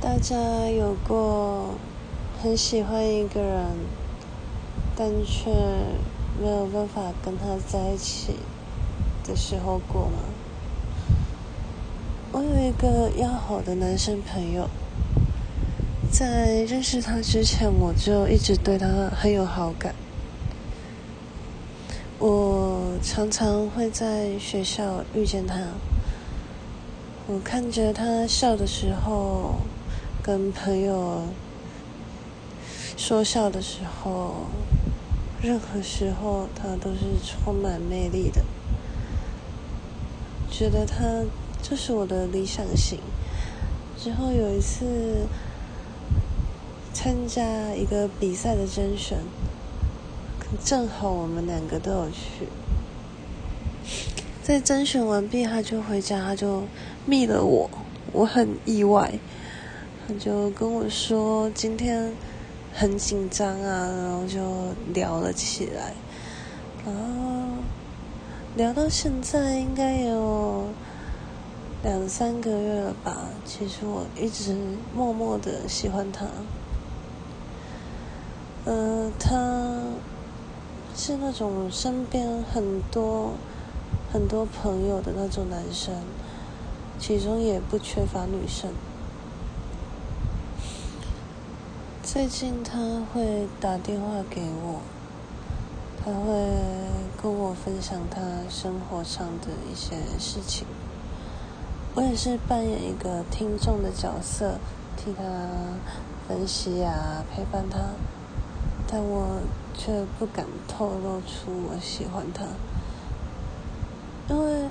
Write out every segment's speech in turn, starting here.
大家有过很喜欢一个人，但却没有办法跟他在一起的时候过吗？我有一个要好的男生朋友，在认识他之前，我就一直对他很有好感。我常常会在学校遇见他，我看着他笑的时候。跟朋友说笑的时候，任何时候他都是充满魅力的。觉得他就是我的理想型。之后有一次参加一个比赛的甄选，正好我们两个都有去。在甄选完毕，他就回家，他就密了我，我很意外。他就跟我说今天很紧张啊，然后就聊了起来，然后聊到现在应该有两三个月了吧。其实我一直默默的喜欢他，呃，他是那种身边很多很多朋友的那种男生，其中也不缺乏女生。最近他会打电话给我，他会跟我分享他生活上的一些事情。我也是扮演一个听众的角色，替他分析啊，陪伴他，但我却不敢透露出我喜欢他，因为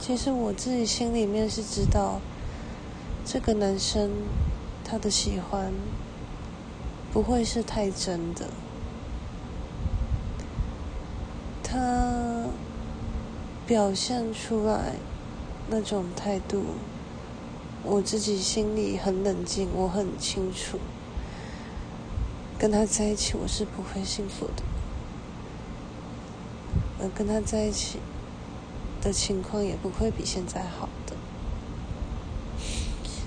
其实我自己心里面是知道，这个男生他的喜欢。不会是太真的，他表现出来那种态度，我自己心里很冷静，我很清楚，跟他在一起我是不会幸福的，而跟他在一起的情况也不会比现在好的，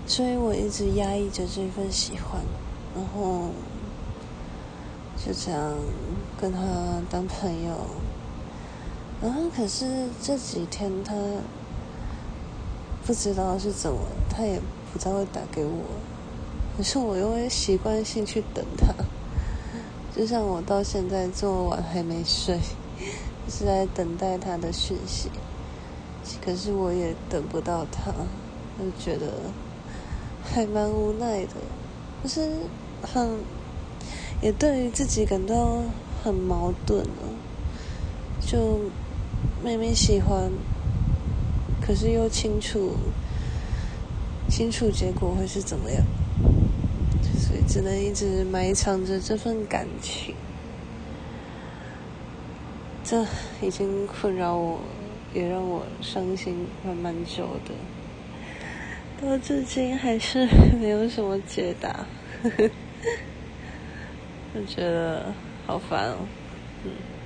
所以我一直压抑着这份喜欢，然后。就这样跟他当朋友，然后可是这几天他不知道是怎么，他也不再会打给我，可是我又会习惯性去等他，就像我到现在这么晚还没睡，是在等待他的讯息，可是我也等不到他，就觉得还蛮无奈的，就是很。也对于自己感到很矛盾啊，就明明喜欢，可是又清楚清楚结果会是怎么样，所以只能一直埋藏着这份感情，这已经困扰我，也让我伤心蛮蛮久的，到至今还是没有什么解答。呵呵。就觉得好烦哦，嗯。